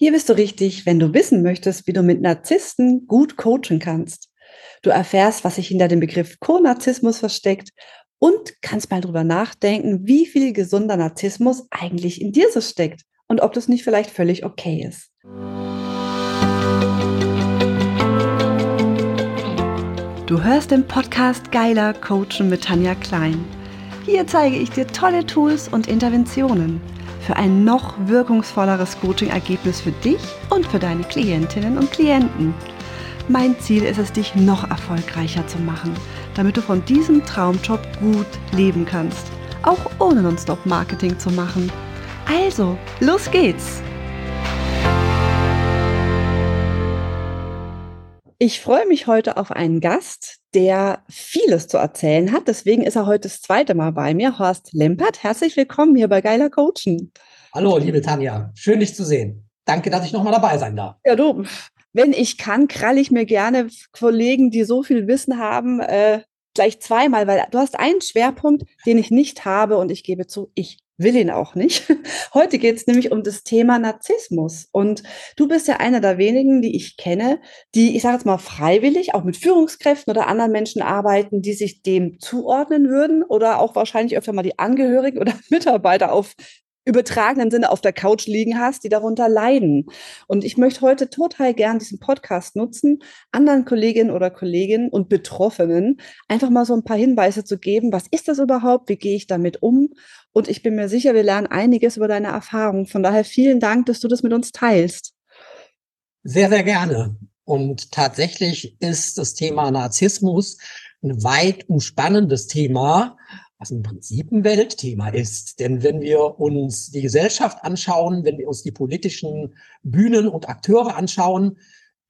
Hier bist du richtig, wenn du wissen möchtest, wie du mit Narzissten gut coachen kannst. Du erfährst, was sich hinter dem Begriff Co-Narzissmus versteckt und kannst mal drüber nachdenken, wie viel gesunder Narzissmus eigentlich in dir so steckt und ob das nicht vielleicht völlig okay ist. Du hörst den Podcast Geiler Coachen mit Tanja Klein. Hier zeige ich dir tolle Tools und Interventionen für ein noch wirkungsvolleres Coaching-Ergebnis für dich und für deine Klientinnen und Klienten. Mein Ziel ist es, dich noch erfolgreicher zu machen, damit du von diesem Traumjob gut leben kannst, auch ohne Nonstop-Marketing zu machen. Also, los geht's! Ich freue mich heute auf einen Gast, der vieles zu erzählen hat. Deswegen ist er heute das zweite Mal bei mir. Horst Lempert, herzlich willkommen hier bei Geiler Coachen. Hallo, liebe Tanja. Schön, dich zu sehen. Danke, dass ich nochmal dabei sein darf. Ja, du, wenn ich kann, krall ich mir gerne Kollegen, die so viel Wissen haben, äh, gleich zweimal, weil du hast einen Schwerpunkt, den ich nicht habe und ich gebe zu, ich will ihn auch nicht. Heute geht es nämlich um das Thema Narzissmus. Und du bist ja einer der wenigen, die ich kenne, die, ich sage jetzt mal, freiwillig auch mit Führungskräften oder anderen Menschen arbeiten, die sich dem zuordnen würden oder auch wahrscheinlich öfter mal die Angehörigen oder Mitarbeiter auf übertragenen Sinne auf der Couch liegen hast, die darunter leiden. Und ich möchte heute total gern diesen Podcast nutzen, anderen Kolleginnen oder Kollegen und Betroffenen einfach mal so ein paar Hinweise zu geben. Was ist das überhaupt? Wie gehe ich damit um? Und ich bin mir sicher, wir lernen einiges über deine Erfahrung. Von daher vielen Dank, dass du das mit uns teilst. Sehr, sehr gerne. Und tatsächlich ist das Thema Narzissmus ein weit umspannendes Thema was im Prinzip ein Weltthema ist. Denn wenn wir uns die Gesellschaft anschauen, wenn wir uns die politischen Bühnen und Akteure anschauen,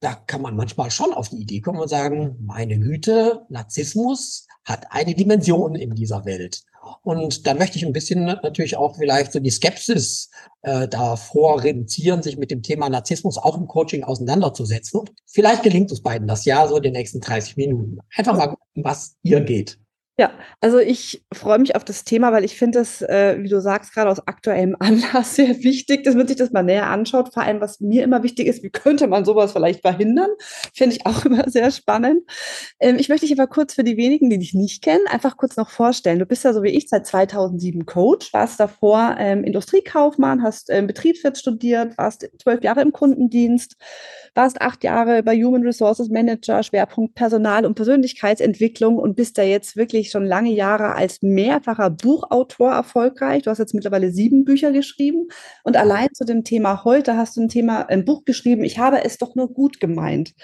da kann man manchmal schon auf die Idee kommen und sagen, meine Güte, Narzissmus hat eine Dimension in dieser Welt. Und dann möchte ich ein bisschen natürlich auch vielleicht so die Skepsis äh, davor reduzieren, sich mit dem Thema Narzissmus auch im Coaching auseinanderzusetzen. Vielleicht gelingt es beiden das ja so in den nächsten 30 Minuten. Einfach mal gucken, was ihr geht. Ja, also ich freue mich auf das Thema, weil ich finde es, äh, wie du sagst, gerade aus aktuellem Anlass sehr wichtig, dass man sich das mal näher anschaut. Vor allem, was mir immer wichtig ist, wie könnte man sowas vielleicht verhindern? Finde ich auch immer sehr spannend. Ähm, ich möchte dich aber kurz für die wenigen, die dich nicht kennen, einfach kurz noch vorstellen. Du bist ja so wie ich seit 2007 Coach, warst davor ähm, Industriekaufmann, hast ähm, Betriebswirt studiert, warst zwölf Jahre im Kundendienst, warst acht Jahre bei Human Resources Manager, Schwerpunkt Personal und Persönlichkeitsentwicklung und bist da jetzt wirklich schon lange Jahre als mehrfacher Buchautor erfolgreich. Du hast jetzt mittlerweile sieben Bücher geschrieben. Und allein zu dem Thema heute hast du ein Thema, ein Buch geschrieben, ich habe es doch nur gut gemeint.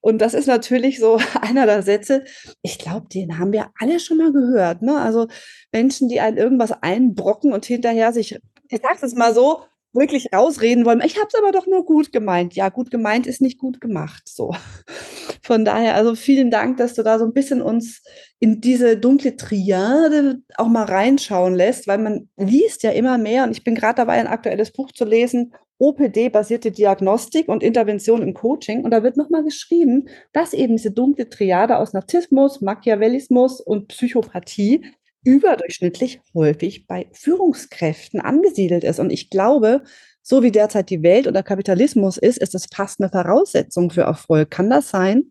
Und das ist natürlich so einer der Sätze, ich glaube, den haben wir alle schon mal gehört. Ne? Also Menschen, die einen irgendwas einbrocken und hinterher sich, ich sage es mal so, wirklich rausreden wollen. Ich habe es aber doch nur gut gemeint. Ja, gut gemeint ist nicht gut gemacht. So. Von daher, also vielen Dank, dass du da so ein bisschen uns in diese dunkle Triade auch mal reinschauen lässt, weil man liest ja immer mehr und ich bin gerade dabei, ein aktuelles Buch zu lesen, OPD-basierte Diagnostik und Intervention im Coaching. Und da wird nochmal geschrieben, dass eben diese dunkle Triade aus Narzissmus, Machiavellismus und Psychopathie überdurchschnittlich häufig bei Führungskräften angesiedelt ist. Und ich glaube, so wie derzeit die Welt oder Kapitalismus ist, ist es fast eine Voraussetzung für Erfolg. Kann das sein?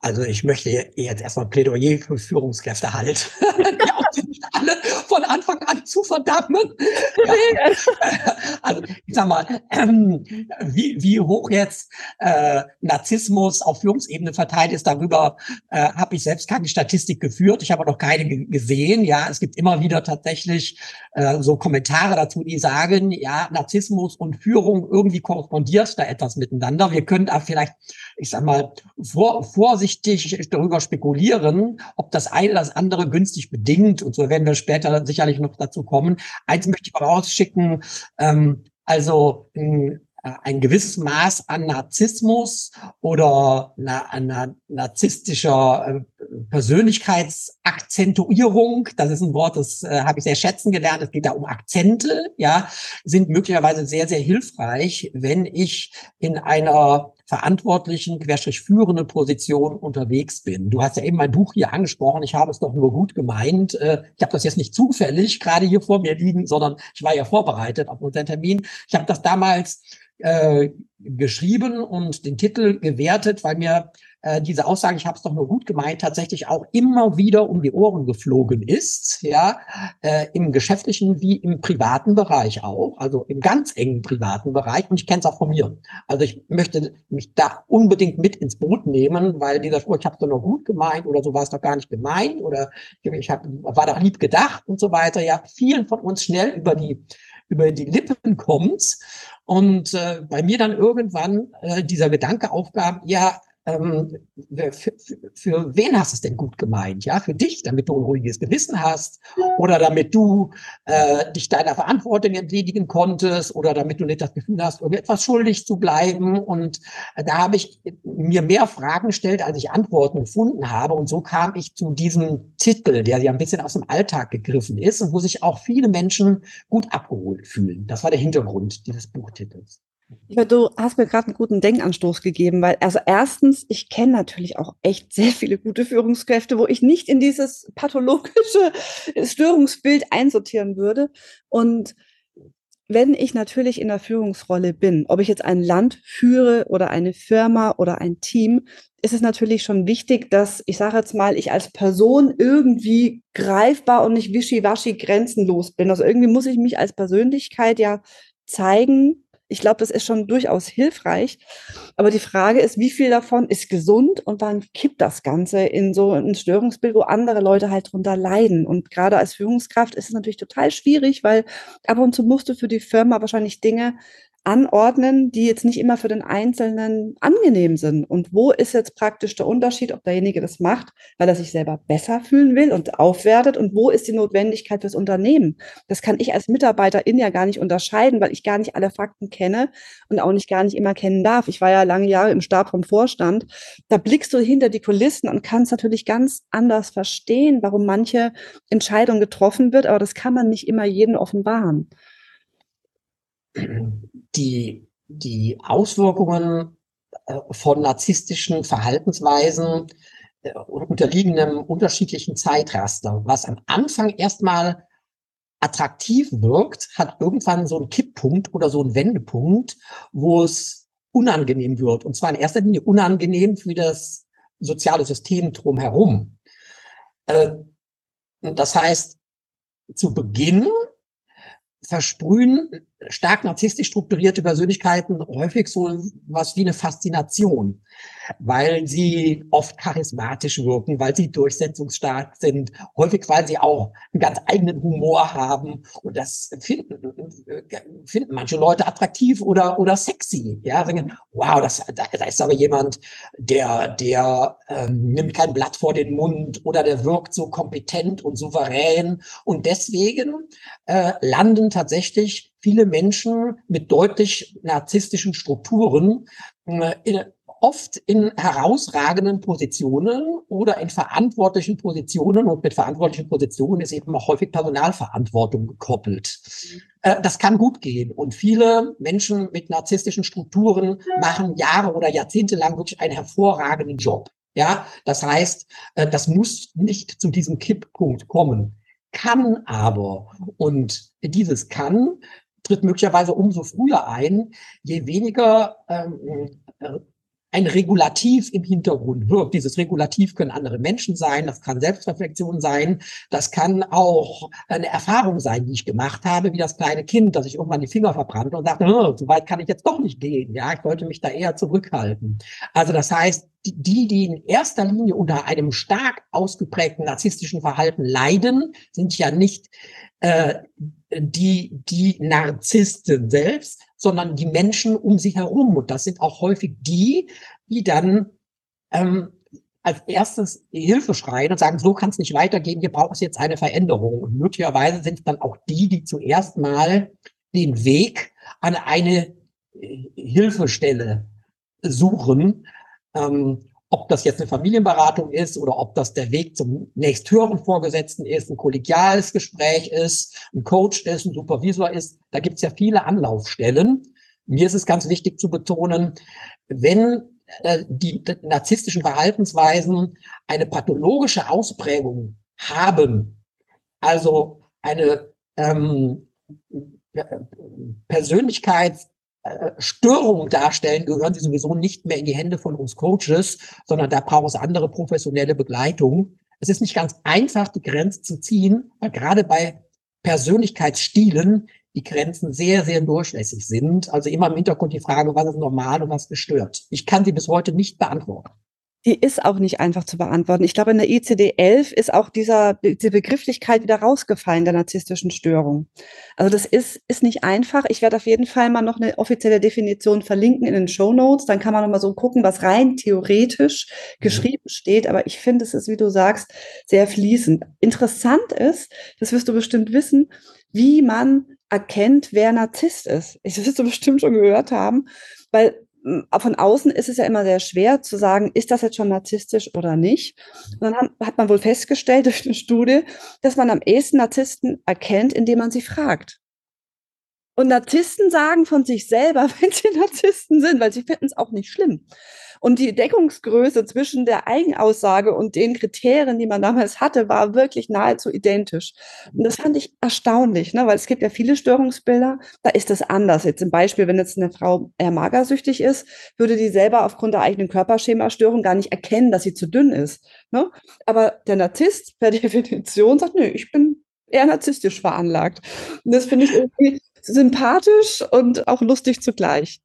Also ich möchte jetzt erstmal Plädoyer für Führungskräfte halt. nicht alle von Anfang an zu verdammen. Ja. Also ich sag mal, ähm, wie, wie hoch jetzt äh, Narzissmus auf Führungsebene verteilt ist, darüber äh, habe ich selbst keine Statistik geführt. Ich habe noch keine gesehen. Ja, es gibt immer wieder tatsächlich äh, so Kommentare dazu, die sagen, ja, Narzissmus und Führung irgendwie korrespondiert da etwas miteinander. Wir können da vielleicht, ich sag mal, vor, vorsichtig darüber spekulieren, ob das eine das andere günstig bedingt. Und so werden wir später sicherlich noch dazu kommen. Eins möchte ich vorausschicken, ähm, also ein, äh, ein gewisses Maß an Narzissmus oder na, na, narzisstischer äh, Persönlichkeitsakzentuierung, das ist ein Wort, das äh, habe ich sehr schätzen gelernt, es geht da um Akzente, ja, sind möglicherweise sehr, sehr hilfreich, wenn ich in einer verantwortlichen, querstrich führenden Position unterwegs bin. Du hast ja eben mein Buch hier angesprochen, ich habe es doch nur gut gemeint. Äh, ich habe das jetzt nicht zufällig gerade hier vor mir liegen, sondern ich war ja vorbereitet auf unseren Termin. Ich habe das damals äh, geschrieben und den Titel gewertet, weil mir äh, diese Aussage, ich habe es doch nur gut gemeint, tatsächlich auch immer wieder um die Ohren geflogen ist, ja, äh, im geschäftlichen wie im privaten Bereich auch, also im ganz engen privaten Bereich. Und ich kenne es auch von mir. Also ich möchte mich da unbedingt mit ins Boot nehmen, weil dieser Spruch, ich habe es doch nur gut gemeint oder so war es doch gar nicht gemeint oder ich hab, war doch lieb gedacht und so weiter, ja, vielen von uns schnell über die über die Lippen kommt und äh, bei mir dann irgendwann äh, dieser Gedanke aufgab, ja, ähm, für, für, wen hast du es denn gut gemeint? Ja, für dich, damit du ein ruhiges Gewissen hast oder damit du äh, dich deiner Verantwortung entledigen konntest oder damit du nicht das Gefühl hast, irgendetwas schuldig zu bleiben. Und äh, da habe ich mir mehr Fragen gestellt, als ich Antworten gefunden habe. Und so kam ich zu diesem Titel, der ja ein bisschen aus dem Alltag gegriffen ist und wo sich auch viele Menschen gut abgeholt fühlen. Das war der Hintergrund dieses Buchtitels. Ja, du hast mir gerade einen guten Denkanstoß gegeben, weil also erstens, ich kenne natürlich auch echt sehr viele gute Führungskräfte, wo ich nicht in dieses pathologische Störungsbild einsortieren würde. Und wenn ich natürlich in der Führungsrolle bin, ob ich jetzt ein Land führe oder eine Firma oder ein Team, ist es natürlich schon wichtig, dass ich sage jetzt mal, ich als Person irgendwie greifbar und nicht wischiwaschi grenzenlos bin. Also irgendwie muss ich mich als Persönlichkeit ja zeigen, ich glaube, das ist schon durchaus hilfreich. Aber die Frage ist, wie viel davon ist gesund und wann kippt das Ganze in so ein Störungsbild, wo andere Leute halt drunter leiden. Und gerade als Führungskraft ist es natürlich total schwierig, weil ab und zu musst du für die Firma wahrscheinlich Dinge anordnen, die jetzt nicht immer für den Einzelnen angenehm sind. Und wo ist jetzt praktisch der Unterschied, ob derjenige das macht, weil er sich selber besser fühlen will und aufwertet und wo ist die Notwendigkeit fürs Unternehmen? Das kann ich als Mitarbeiterin ja gar nicht unterscheiden, weil ich gar nicht alle Fakten kenne und auch nicht gar nicht immer kennen darf. Ich war ja lange Jahre im Stab vom Vorstand. Da blickst du hinter die Kulissen und kannst natürlich ganz anders verstehen, warum manche Entscheidung getroffen wird, aber das kann man nicht immer jedem offenbaren die, die Auswirkungen äh, von narzisstischen Verhaltensweisen äh, unterliegen einem unterschiedlichen Zeitraster. Was am Anfang erstmal attraktiv wirkt, hat irgendwann so einen Kipppunkt oder so einen Wendepunkt, wo es unangenehm wird. Und zwar in erster Linie unangenehm für das soziale System drumherum. Äh, das heißt, zu Beginn versprühen stark narzisstisch strukturierte Persönlichkeiten häufig so was wie eine Faszination, weil sie oft charismatisch wirken, weil sie durchsetzungsstark sind, häufig weil sie auch einen ganz eigenen Humor haben. Und das finden, finden manche Leute attraktiv oder oder sexy, ja, denken, wow, das da, da ist aber jemand, der der ähm, nimmt kein Blatt vor den Mund oder der wirkt so kompetent und souverän. Und deswegen äh, landen tatsächlich viele Menschen mit deutlich narzisstischen Strukturen äh, in, oft in herausragenden Positionen oder in verantwortlichen Positionen und mit verantwortlichen Positionen ist eben auch häufig Personalverantwortung gekoppelt. Äh, das kann gut gehen und viele Menschen mit narzisstischen Strukturen machen Jahre oder Jahrzehnte lang wirklich einen hervorragenden Job. Ja, das heißt, äh, das muss nicht zu diesem Kipppunkt kommen kann aber, und dieses kann tritt möglicherweise umso früher ein, je weniger ähm, äh, ein Regulativ im Hintergrund wirkt. Dieses Regulativ können andere Menschen sein, das kann Selbstreflexion sein, das kann auch eine Erfahrung sein, die ich gemacht habe, wie das kleine Kind, dass ich irgendwann die Finger verbrannte und dachte, so weit kann ich jetzt doch nicht gehen. Ja, ich wollte mich da eher zurückhalten. Also das heißt, die, die in erster Linie unter einem stark ausgeprägten narzisstischen Verhalten leiden, sind ja nicht äh, die, die Narzissten selbst, sondern die Menschen um sie herum. Und das sind auch häufig die, die dann ähm, als erstes Hilfe schreien und sagen, so kann es nicht weitergehen, hier braucht es jetzt eine Veränderung. Und möglicherweise sind es dann auch die, die zuerst mal den Weg an eine äh, Hilfestelle suchen, ähm, ob das jetzt eine Familienberatung ist oder ob das der Weg zum nächsthöheren Vorgesetzten ist, ein kollegiales Gespräch ist, ein Coach ist, ein Supervisor ist. Da gibt es ja viele Anlaufstellen. Mir ist es ganz wichtig zu betonen, wenn äh, die narzisstischen Verhaltensweisen eine pathologische Ausprägung haben, also eine ähm, Persönlichkeitsstörung darstellen, gehören sie sowieso nicht mehr in die Hände von uns Coaches, sondern da braucht es andere professionelle Begleitung. Es ist nicht ganz einfach, die Grenze zu ziehen, weil gerade bei Persönlichkeitsstilen die Grenzen sehr, sehr durchlässig sind. Also immer im Hintergrund die Frage, was ist normal und was gestört. Ich kann sie bis heute nicht beantworten. Die ist auch nicht einfach zu beantworten. Ich glaube, in der ICD-11 ist auch dieser, diese Begrifflichkeit wieder rausgefallen, der narzisstischen Störung. Also das ist, ist nicht einfach. Ich werde auf jeden Fall mal noch eine offizielle Definition verlinken in den Show Notes. Dann kann man noch mal so gucken, was rein theoretisch geschrieben steht. Aber ich finde, es ist, wie du sagst, sehr fließend. Interessant ist, das wirst du bestimmt wissen, wie man erkennt, wer Narzisst ist. Das wirst du bestimmt schon gehört haben, weil von außen ist es ja immer sehr schwer zu sagen, ist das jetzt schon narzisstisch oder nicht. Und dann hat man wohl festgestellt durch eine Studie, dass man am ehesten Narzissten erkennt, indem man sie fragt. Und Narzissten sagen von sich selber, wenn sie Narzissten sind, weil sie finden es auch nicht schlimm. Und die Deckungsgröße zwischen der Eigenaussage und den Kriterien, die man damals hatte, war wirklich nahezu identisch. Und das fand ich erstaunlich, ne? weil es gibt ja viele Störungsbilder, da ist das anders. Jetzt zum Beispiel, wenn jetzt eine Frau eher magersüchtig ist, würde die selber aufgrund der eigenen Körperschemastörung gar nicht erkennen, dass sie zu dünn ist. Ne? Aber der Narzisst per Definition sagt, nö, ich bin eher narzisstisch veranlagt. Und das finde ich irgendwie sympathisch und auch lustig zugleich.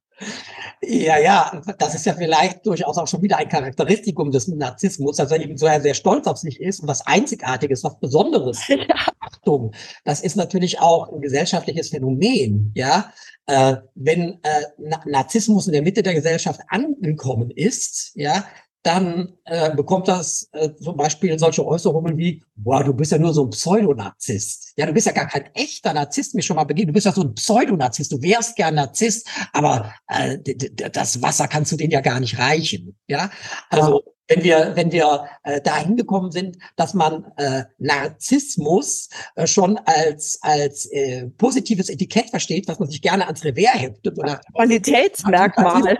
Ja, ja, das ist ja vielleicht durchaus auch schon wieder ein Charakteristikum des Narzissmus, dass er eben so sehr stolz auf sich ist und was Einzigartiges, was Besonderes. Ja. Achtung, das ist natürlich auch ein gesellschaftliches Phänomen, ja. Äh, wenn äh, Narzissmus in der Mitte der Gesellschaft angekommen ist, ja, dann äh, bekommt das äh, zum Beispiel solche Äußerungen wie, boah, du bist ja nur so ein Pseudonarzisst. Ja, du bist ja gar kein echter Narzisst, mir schon mal begegnet. Du bist ja so ein Pseudonarzisst. Du wärst gern Narzisst, aber äh, das Wasser kannst du denen ja gar nicht reichen. Ja, also wenn wir, wenn wir äh, dahin gekommen sind, dass man äh, Narzissmus äh, schon als, als äh, positives Etikett versteht, was man sich gerne ans Revers heftet. Oder Qualitätsmerkmal.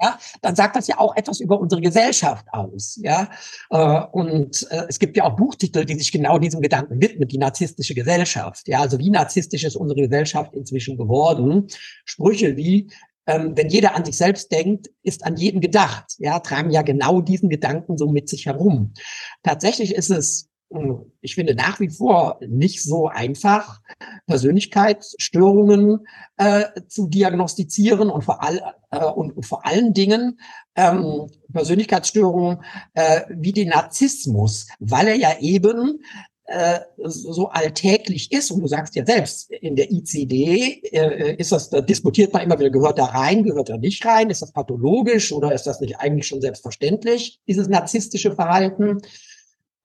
Ja, dann sagt das ja auch etwas über unsere Gesellschaft aus. Ja, äh, und äh, es gibt ja auch Buchtitel, die sich genau diesem Gedanken widmen, die narzisstische Gesellschaft. Ja, also wie narzisstisch ist unsere Gesellschaft inzwischen geworden? Sprüche wie ähm, wenn jeder an sich selbst denkt, ist an jeden gedacht. Ja, tragen ja genau diesen Gedanken so mit sich herum. Tatsächlich ist es, hm, ich finde nach wie vor nicht so einfach, Persönlichkeitsstörungen äh, zu diagnostizieren und vor, all, äh, und, und vor allen Dingen ähm, Persönlichkeitsstörungen äh, wie den Narzissmus, weil er ja eben äh, so alltäglich ist, und du sagst ja selbst, in der ICD äh, ist das, da diskutiert man immer wieder, gehört da rein, gehört da nicht rein, ist das pathologisch oder ist das nicht eigentlich schon selbstverständlich, dieses narzisstische Verhalten?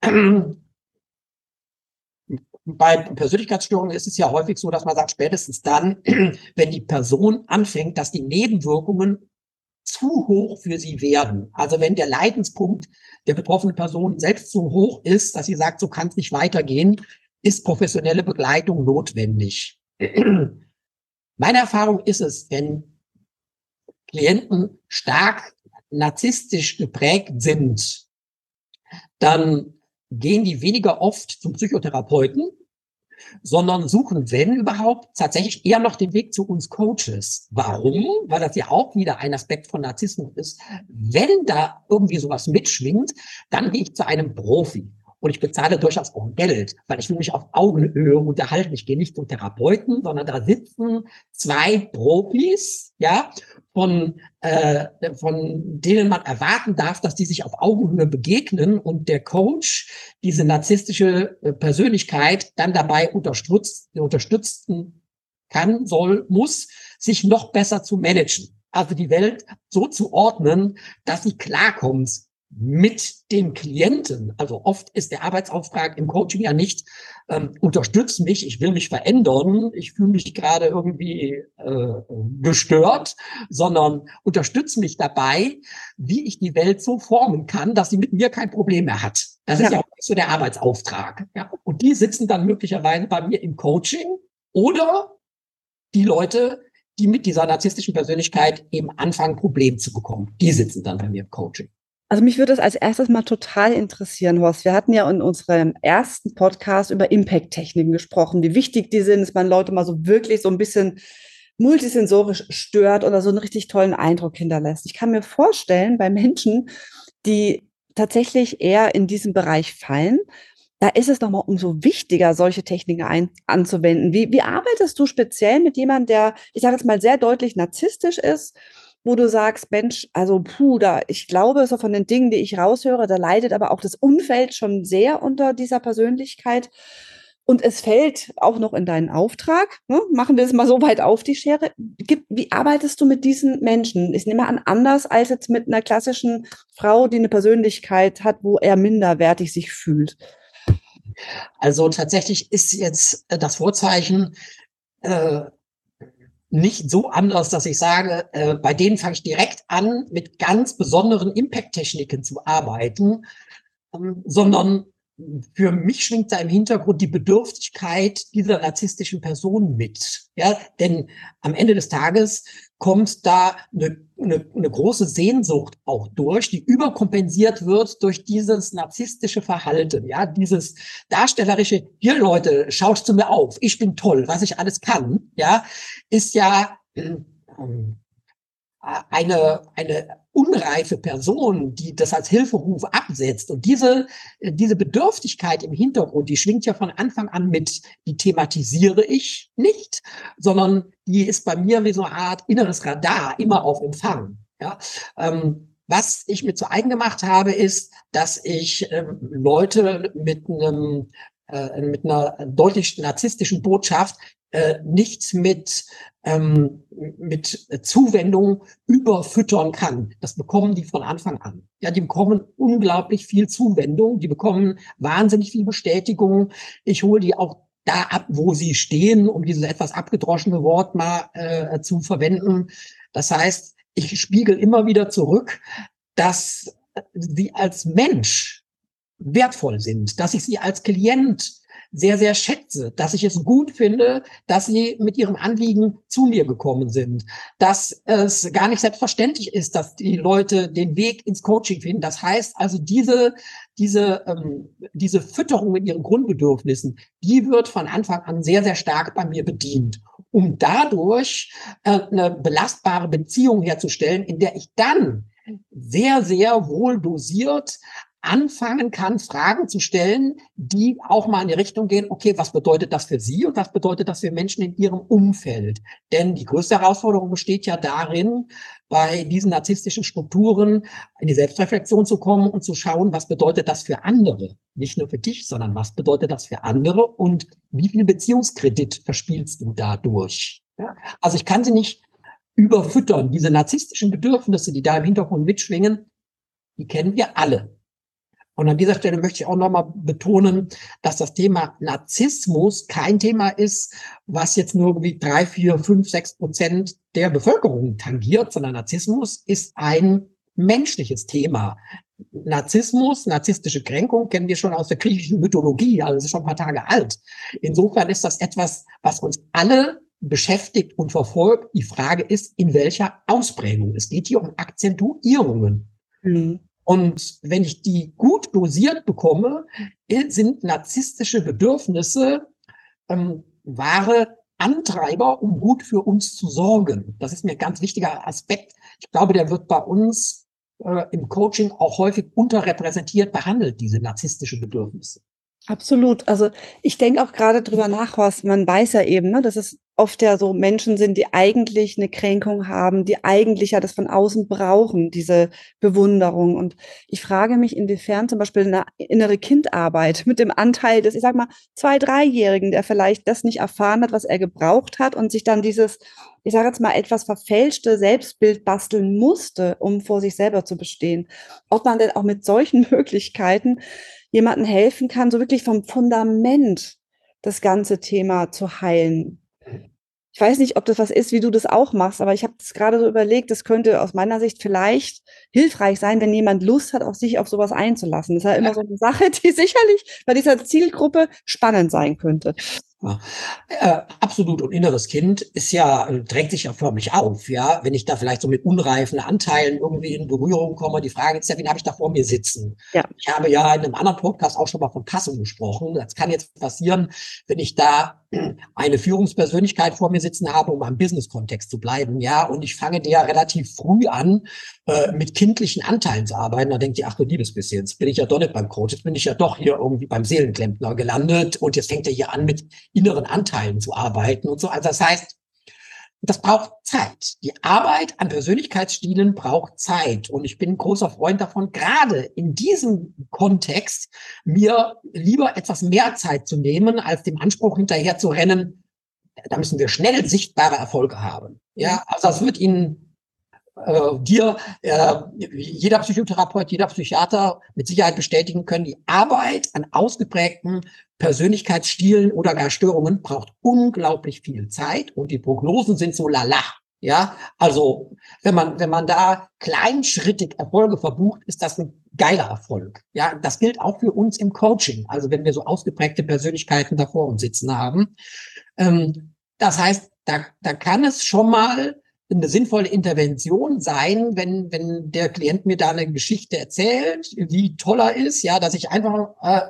Bei Persönlichkeitsstörungen ist es ja häufig so, dass man sagt, spätestens dann, wenn die Person anfängt, dass die Nebenwirkungen zu hoch für sie werden. Also wenn der Leidenspunkt der betroffenen Person selbst so hoch ist, dass sie sagt, so kann es nicht weitergehen, ist professionelle Begleitung notwendig. Meine Erfahrung ist es, wenn Klienten stark narzisstisch geprägt sind, dann gehen die weniger oft zum Psychotherapeuten, sondern suchen, wenn überhaupt, tatsächlich eher noch den Weg zu uns Coaches. Warum? Weil das ja auch wieder ein Aspekt von Narzissmus ist. Wenn da irgendwie sowas mitschwingt, dann gehe ich zu einem Profi. Und ich bezahle durchaus auch Geld, weil ich will mich auf Augenhöhe unterhalten. Ich gehe nicht zum Therapeuten, sondern da sitzen zwei Profis, ja, von, äh, von denen man erwarten darf, dass die sich auf Augenhöhe begegnen und der Coach diese narzisstische äh, Persönlichkeit dann dabei unterstützt, unterstützen kann, soll, muss, sich noch besser zu managen. Also die Welt so zu ordnen, dass sie klarkommt mit dem Klienten. Also oft ist der Arbeitsauftrag im Coaching ja nicht, ähm, unterstütz mich, ich will mich verändern, ich fühle mich gerade irgendwie äh, gestört, sondern unterstütz mich dabei, wie ich die Welt so formen kann, dass sie mit mir kein Problem mehr hat. Das ja. ist ja auch so der Arbeitsauftrag. Ja. Und die sitzen dann möglicherweise bei mir im Coaching oder die Leute, die mit dieser narzisstischen Persönlichkeit eben anfangen, Probleme zu bekommen. Die sitzen dann bei mir im Coaching. Also mich würde das als erstes mal total interessieren, Horst. Wir hatten ja in unserem ersten Podcast über Impact-Techniken gesprochen, wie wichtig die sind, dass man Leute mal so wirklich so ein bisschen multisensorisch stört oder so einen richtig tollen Eindruck hinterlässt. Ich kann mir vorstellen, bei Menschen, die tatsächlich eher in diesem Bereich fallen, da ist es nochmal umso wichtiger, solche Techniken ein, anzuwenden. Wie, wie arbeitest du speziell mit jemandem, der, ich sage jetzt mal, sehr deutlich narzisstisch ist wo du sagst, Mensch, also puh, da, ich glaube, so von den Dingen, die ich raushöre, da leidet aber auch das Umfeld schon sehr unter dieser Persönlichkeit. Und es fällt auch noch in deinen Auftrag. Ne? Machen wir es mal so weit auf die Schere. Wie arbeitest du mit diesen Menschen? Ich nehme an, anders als jetzt mit einer klassischen Frau, die eine Persönlichkeit hat, wo er minderwertig sich fühlt. Also tatsächlich ist jetzt das Vorzeichen äh, nicht so anders, dass ich sage, äh, bei denen fange ich direkt an, mit ganz besonderen Impact-Techniken zu arbeiten, ähm, sondern für mich schwingt da im Hintergrund die Bedürftigkeit dieser narzisstischen Person mit. Ja, denn am Ende des Tages kommt da eine, eine, eine große Sehnsucht auch durch, die überkompensiert wird durch dieses narzisstische Verhalten. Ja, dieses darstellerische, hier Leute, schaut zu mir auf, ich bin toll, was ich alles kann, ja, ist ja, ähm, eine, eine unreife Person, die das als Hilferuf absetzt. Und diese, diese Bedürftigkeit im Hintergrund, die schwingt ja von Anfang an mit, die thematisiere ich nicht, sondern die ist bei mir wie so eine Art inneres Radar, immer auf Empfang. Ja, ähm, was ich mir zu eigen gemacht habe, ist, dass ich ähm, Leute mit einem äh, mit einer deutlich narzisstischen Botschaft äh, nicht mit, ähm, mit Zuwendung überfüttern kann. Das bekommen die von Anfang an. Ja, die bekommen unglaublich viel Zuwendung, die bekommen wahnsinnig viel Bestätigung. Ich hole die auch da ab, wo sie stehen, um dieses etwas abgedroschene Wort mal äh, zu verwenden. Das heißt, ich spiegel immer wieder zurück, dass sie als Mensch wertvoll sind, dass ich sie als Klient sehr, sehr schätze, dass ich es gut finde, dass sie mit ihrem Anliegen zu mir gekommen sind, dass es gar nicht selbstverständlich ist, dass die Leute den Weg ins Coaching finden. Das heißt also, diese, diese, ähm, diese Fütterung mit ihren Grundbedürfnissen, die wird von Anfang an sehr, sehr stark bei mir bedient, um dadurch äh, eine belastbare Beziehung herzustellen, in der ich dann sehr, sehr wohl dosiert anfangen kann, Fragen zu stellen, die auch mal in die Richtung gehen, okay, was bedeutet das für Sie und was bedeutet das für Menschen in Ihrem Umfeld? Denn die größte Herausforderung besteht ja darin, bei diesen narzisstischen Strukturen in die Selbstreflexion zu kommen und zu schauen, was bedeutet das für andere? Nicht nur für dich, sondern was bedeutet das für andere und wie viel Beziehungskredit verspielst du dadurch? Ja? Also ich kann sie nicht überfüttern. Diese narzisstischen Bedürfnisse, die da im Hintergrund mitschwingen, die kennen wir alle. Und an dieser Stelle möchte ich auch nochmal betonen, dass das Thema Narzissmus kein Thema ist, was jetzt nur irgendwie drei, vier, fünf, sechs Prozent der Bevölkerung tangiert, sondern Narzissmus ist ein menschliches Thema. Narzissmus, narzisstische Kränkung kennen wir schon aus der griechischen Mythologie, also ist schon ein paar Tage alt. Insofern ist das etwas, was uns alle beschäftigt und verfolgt. Die Frage ist, in welcher Ausprägung. Es geht hier um Akzentuierungen. Mhm. Und wenn ich die gut dosiert bekomme, sind narzisstische Bedürfnisse ähm, wahre Antreiber, um gut für uns zu sorgen. Das ist mir ein ganz wichtiger Aspekt. Ich glaube, der wird bei uns äh, im Coaching auch häufig unterrepräsentiert behandelt, diese narzisstischen Bedürfnisse. Absolut. Also ich denke auch gerade drüber nach, was man weiß ja eben, ne, dass es oft ja so Menschen sind, die eigentlich eine Kränkung haben, die eigentlich ja das von außen brauchen, diese Bewunderung. Und ich frage mich, inwiefern zum Beispiel eine innere Kindarbeit mit dem Anteil des, ich sag mal, zwei, dreijährigen, der vielleicht das nicht erfahren hat, was er gebraucht hat und sich dann dieses, ich sage jetzt mal, etwas verfälschte Selbstbild basteln musste, um vor sich selber zu bestehen. Ob man denn auch mit solchen Möglichkeiten jemandem helfen kann, so wirklich vom Fundament das ganze Thema zu heilen. Ich weiß nicht, ob das was ist, wie du das auch machst, aber ich habe das gerade so überlegt, das könnte aus meiner Sicht vielleicht hilfreich sein, wenn jemand Lust hat, auf sich auf sowas einzulassen. Das ist ja immer so eine Sache, die sicherlich bei dieser Zielgruppe spannend sein könnte. Ja, äh, absolut. Und inneres Kind ist ja, drängt sich ja förmlich auf, ja. Wenn ich da vielleicht so mit unreifen Anteilen irgendwie in Berührung komme, die Frage ist ja, wen habe ich da vor mir sitzen? Ja. Ich habe ja in einem anderen Podcast auch schon mal von Passung gesprochen. Das kann jetzt passieren, wenn ich da eine Führungspersönlichkeit vor mir sitzen habe, um am Business-Kontext zu bleiben, ja. Und ich fange der relativ früh an, äh, mit kindlichen Anteilen zu arbeiten. Da denkt ihr, ach du liebes bisschen, jetzt bin ich ja doch nicht beim Coach, jetzt bin ich ja doch hier irgendwie beim Seelenklempner gelandet und jetzt fängt er hier an mit inneren Anteilen zu arbeiten und so. Also das heißt, das braucht Zeit. Die Arbeit an Persönlichkeitsstilen braucht Zeit. Und ich bin ein großer Freund davon, gerade in diesem Kontext mir lieber etwas mehr Zeit zu nehmen, als dem Anspruch hinterher zu rennen, da müssen wir schnell sichtbare Erfolge haben. Ja, also das wird Ihnen äh, dir, äh, jeder Psychotherapeut, jeder Psychiater mit Sicherheit bestätigen können, die Arbeit an ausgeprägten Persönlichkeitsstilen oder gar Störungen braucht unglaublich viel Zeit und die Prognosen sind so lala. Ja, also wenn man, wenn man da kleinschrittig Erfolge verbucht, ist das ein geiler Erfolg. Ja, das gilt auch für uns im Coaching. Also wenn wir so ausgeprägte Persönlichkeiten da vor uns sitzen haben. Ähm, das heißt, da, da kann es schon mal eine sinnvolle Intervention sein, wenn, wenn der Klient mir da eine Geschichte erzählt, wie toll er ist, ja, dass ich einfach äh,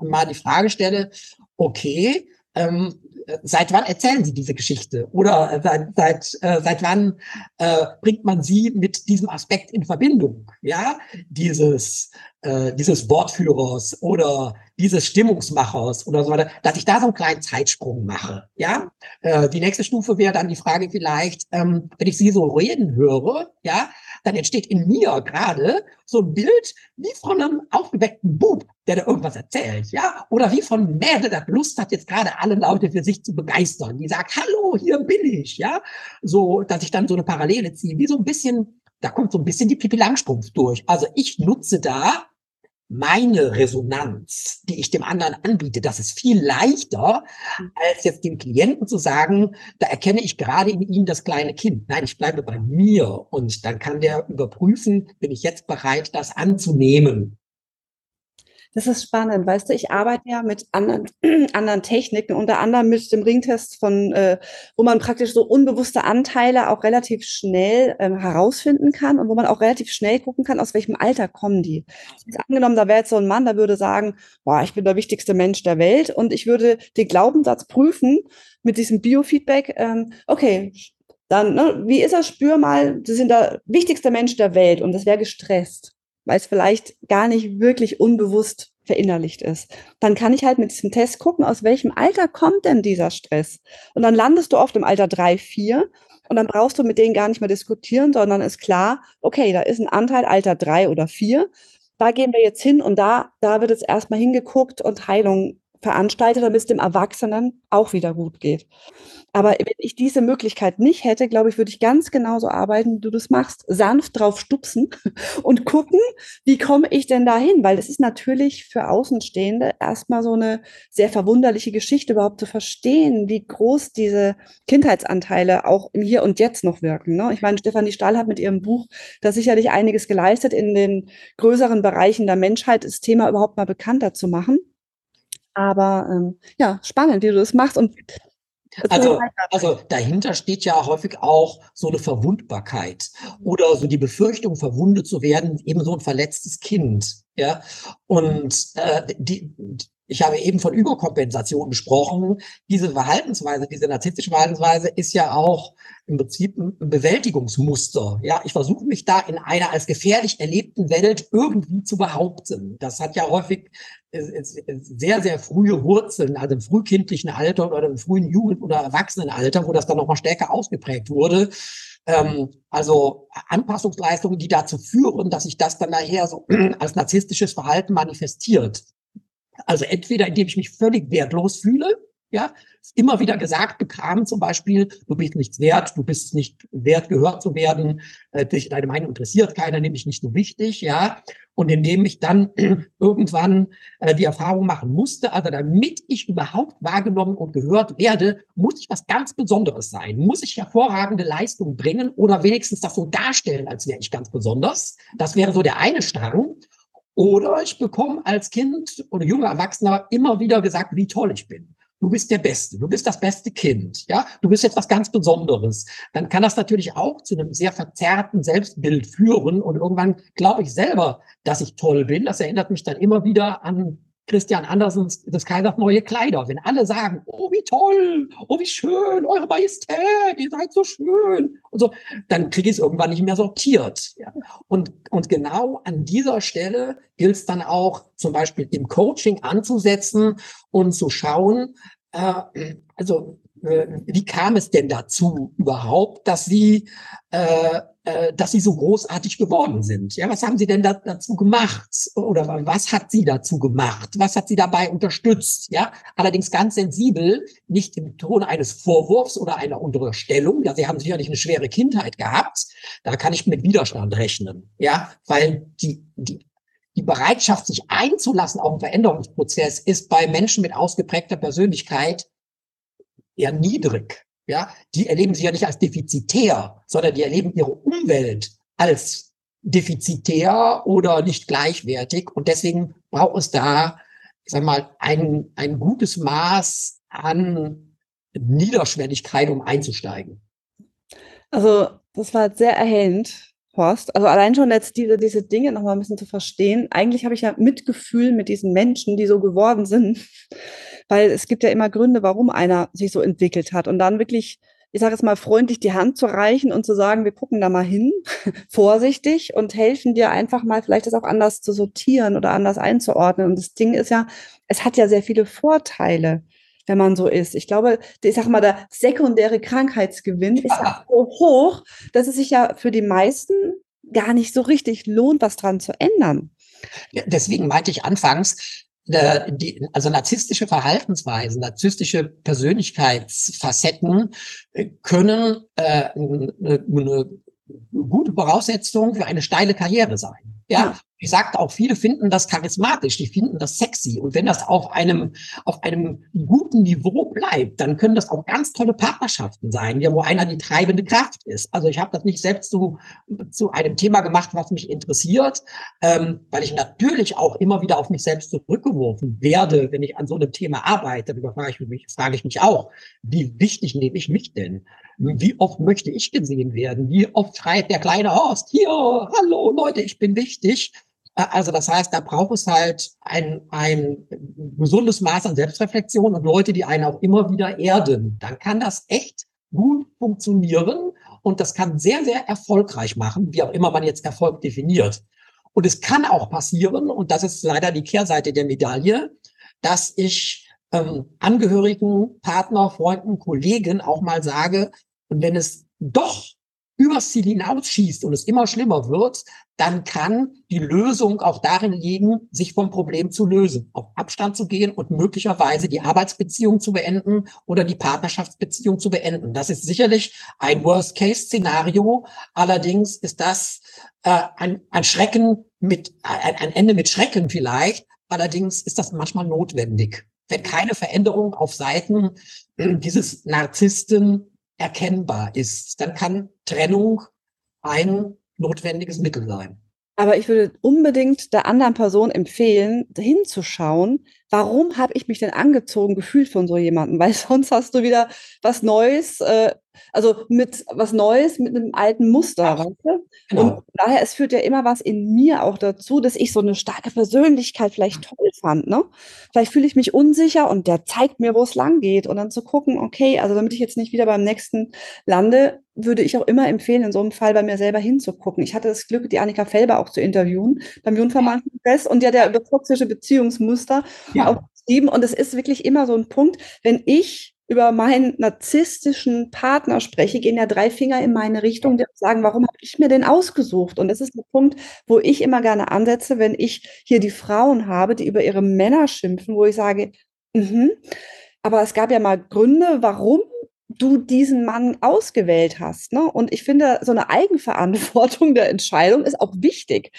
mal die Frage stelle, okay, ähm, seit wann erzählen Sie diese Geschichte? Oder seit, seit, äh, seit wann äh, bringt man sie mit diesem Aspekt in Verbindung? Ja, dieses, äh, dieses Wortführers oder dieses Stimmungsmachers oder so weiter, dass ich da so einen kleinen Zeitsprung mache. Ja, äh, die nächste Stufe wäre dann die Frage vielleicht, ähm, wenn ich Sie so reden höre, ja, dann entsteht in mir gerade so ein Bild wie von einem aufgeweckten Bub, der da irgendwas erzählt, ja, oder wie von Mädel, der Lust hat, jetzt gerade alle Leute für sich zu begeistern, die sagt, hallo, hier bin ich, ja, so, dass ich dann so eine Parallele ziehe, wie so ein bisschen, da kommt so ein bisschen die Pipi Langstrumpf durch. Also ich nutze da meine Resonanz, die ich dem anderen anbiete, das ist viel leichter, mhm. als jetzt dem Klienten zu sagen, da erkenne ich gerade in ihm das kleine Kind. Nein, ich bleibe bei mir und dann kann der überprüfen, bin ich jetzt bereit, das anzunehmen. Das ist spannend, weißt du, ich arbeite ja mit anderen, anderen Techniken, unter anderem mit dem Ringtest von, äh, wo man praktisch so unbewusste Anteile auch relativ schnell ähm, herausfinden kann und wo man auch relativ schnell gucken kann, aus welchem Alter kommen die. Angenommen, da wäre jetzt so ein Mann, der würde sagen, boah, ich bin der wichtigste Mensch der Welt und ich würde den Glaubenssatz prüfen mit diesem Biofeedback, ähm, okay, dann, ne, wie ist er, spür mal, Sie sind der wichtigste Mensch der Welt und das wäre gestresst weil es vielleicht gar nicht wirklich unbewusst verinnerlicht ist. Dann kann ich halt mit diesem Test gucken, aus welchem Alter kommt denn dieser Stress? Und dann landest du oft im Alter drei, vier und dann brauchst du mit denen gar nicht mehr diskutieren, sondern ist klar, okay, da ist ein Anteil Alter drei oder vier. Da gehen wir jetzt hin und da, da wird jetzt erstmal hingeguckt und Heilung veranstaltet, damit es dem Erwachsenen auch wieder gut geht. Aber wenn ich diese Möglichkeit nicht hätte, glaube ich, würde ich ganz genauso arbeiten, wie du das machst. Sanft drauf stupsen und gucken, wie komme ich denn dahin? Weil es ist natürlich für Außenstehende erstmal so eine sehr verwunderliche Geschichte, überhaupt zu verstehen, wie groß diese Kindheitsanteile auch im Hier und Jetzt noch wirken. Ne? Ich meine, Stefanie Stahl hat mit ihrem Buch da sicherlich einiges geleistet, in den größeren Bereichen der Menschheit das Thema überhaupt mal bekannter zu machen. Aber ähm, ja, spannend, wie du das machst. Und also, also dahinter steht ja häufig auch so eine Verwundbarkeit oder so die Befürchtung, verwundet zu werden, eben so ein verletztes Kind. Ja, und äh, die, ich habe eben von Überkompensation gesprochen. Diese Verhaltensweise, diese narzisstische Verhaltensweise ist ja auch im Prinzip ein Bewältigungsmuster. Ja, ich versuche mich da in einer als gefährlich erlebten Welt irgendwie zu behaupten. Das hat ja häufig äh, äh, sehr, sehr frühe Wurzeln, also im frühkindlichen Alter oder im frühen Jugend- oder Erwachsenenalter, wo das dann nochmal stärker ausgeprägt wurde. Ähm, also Anpassungsleistungen, die dazu führen, dass sich das dann nachher so als narzisstisches Verhalten manifestiert. Also entweder indem ich mich völlig wertlos fühle, ja, immer wieder gesagt bekam, zum Beispiel, du bist nichts wert, du bist nicht wert, gehört zu werden, äh, dich, deine Meinung interessiert keiner, nämlich nicht so wichtig, ja. Und indem ich dann irgendwann äh, die Erfahrung machen musste, also damit ich überhaupt wahrgenommen und gehört werde, muss ich was ganz Besonderes sein, muss ich hervorragende Leistung bringen oder wenigstens das so darstellen, als wäre ich ganz besonders. Das wäre so der eine Strang. Oder ich bekomme als Kind oder junger Erwachsener immer wieder gesagt, wie toll ich bin. du bist der Beste, du bist das beste Kind, ja, du bist etwas ganz Besonderes, dann kann das natürlich auch zu einem sehr verzerrten Selbstbild führen und irgendwann glaube ich selber, dass ich toll bin. Das erinnert mich dann immer wieder an Christian Andersens des Kaisers neue Kleider. Wenn alle sagen, oh, wie toll, oh, wie schön, eure Majestät, ihr seid so schön und so, dann kriege ich es irgendwann nicht mehr sortiert. Ja. Und, und genau an dieser Stelle gilt es dann auch zum Beispiel im Coaching anzusetzen und zu schauen, äh, also wie kam es denn dazu überhaupt, dass Sie äh, äh, dass sie so großartig geworden sind. Ja, was haben sie denn da, dazu gemacht? Oder was hat sie dazu gemacht? Was hat sie dabei unterstützt? Ja, allerdings ganz sensibel, nicht im Ton eines Vorwurfs oder einer Unterstellung. Ja, sie haben sicherlich eine schwere Kindheit gehabt. Da kann ich mit Widerstand rechnen. Ja, weil die, die, die Bereitschaft, sich einzulassen auf einen Veränderungsprozess, ist bei Menschen mit ausgeprägter Persönlichkeit eher niedrig. Ja, die erleben sich ja nicht als defizitär, sondern die erleben ihre Umwelt als defizitär oder nicht gleichwertig. Und deswegen braucht es da, ich sag mal, ein, ein gutes Maß an Niederschwelligkeit, um einzusteigen. Also, das war sehr erhellend, Horst. Also allein schon jetzt diese, diese Dinge noch mal ein bisschen zu verstehen. Eigentlich habe ich ja Mitgefühl mit diesen Menschen, die so geworden sind weil es gibt ja immer Gründe, warum einer sich so entwickelt hat. Und dann wirklich, ich sage es mal, freundlich die Hand zu reichen und zu sagen, wir gucken da mal hin, vorsichtig und helfen dir einfach mal, vielleicht das auch anders zu sortieren oder anders einzuordnen. Und das Ding ist ja, es hat ja sehr viele Vorteile wenn man so ist. Ich glaube, ich sage mal, der sekundäre Krankheitsgewinn ist ja so hoch, dass es sich ja für die meisten gar nicht so richtig lohnt, was dran zu ändern. Ja, deswegen meinte ich anfangs, äh, die, also narzisstische Verhaltensweisen, narzisstische Persönlichkeitsfacetten äh, können äh, eine, eine gute Voraussetzung für eine steile Karriere sein. Ja, ich sagte auch, viele finden das charismatisch, die finden das sexy. Und wenn das auf einem, auf einem guten Niveau bleibt, dann können das auch ganz tolle Partnerschaften sein, wo einer die treibende Kraft ist. Also ich habe das nicht selbst zu, zu einem Thema gemacht, was mich interessiert, ähm, weil ich natürlich auch immer wieder auf mich selbst zurückgeworfen werde, wenn ich an so einem Thema arbeite. Darüber frage ich mich, frage ich mich auch, wie wichtig nehme ich mich denn? Wie oft möchte ich gesehen werden? Wie oft schreit der kleine Horst, hier, hallo Leute, ich bin wichtig. Also das heißt, da braucht es halt ein, ein gesundes Maß an Selbstreflexion und Leute, die einen auch immer wieder erden. Dann kann das echt gut funktionieren und das kann sehr, sehr erfolgreich machen, wie auch immer man jetzt Erfolg definiert. Und es kann auch passieren, und das ist leider die Kehrseite der Medaille, dass ich ähm, Angehörigen, Partner, Freunden, Kollegen auch mal sage, und wenn es doch übers Ziel hinausschießt und es immer schlimmer wird, dann kann die Lösung auch darin liegen, sich vom Problem zu lösen, auf Abstand zu gehen und möglicherweise die Arbeitsbeziehung zu beenden oder die Partnerschaftsbeziehung zu beenden. Das ist sicherlich ein Worst-Case-Szenario. Allerdings ist das äh, ein, ein Schrecken mit, ein, ein Ende mit Schrecken vielleicht. Allerdings ist das manchmal notwendig. Wenn keine Veränderung auf Seiten dieses Narzissten erkennbar ist, dann kann Trennung ein notwendiges Mittel sein. Aber ich würde unbedingt der anderen Person empfehlen, hinzuschauen, warum habe ich mich denn angezogen gefühlt von so jemandem? Weil sonst hast du wieder was Neues, äh, also mit was Neues mit einem alten Muster, ja, weißt du? Genau. Und daher, es führt ja immer was in mir auch dazu, dass ich so eine starke Persönlichkeit vielleicht toll fand, ne? Vielleicht fühle ich mich unsicher und der zeigt mir, wo es lang geht und dann zu gucken, okay, also damit ich jetzt nicht wieder beim nächsten lande, würde ich auch immer empfehlen, in so einem Fall bei mir selber hinzugucken. Ich hatte das Glück, die Annika Felber auch zu interviewen beim Jungvermann-Kongress und ja, der über toxische Beziehungsmuster ja. auch geschrieben. Und es ist wirklich immer so ein Punkt, wenn ich über meinen narzisstischen Partner spreche, gehen ja drei Finger in meine Richtung, die sagen, warum habe ich mir den ausgesucht? Und das ist der Punkt, wo ich immer gerne ansetze, wenn ich hier die Frauen habe, die über ihre Männer schimpfen, wo ich sage, mhm, aber es gab ja mal Gründe, warum du diesen Mann ausgewählt hast. Ne? Und ich finde, so eine Eigenverantwortung der Entscheidung ist auch wichtig.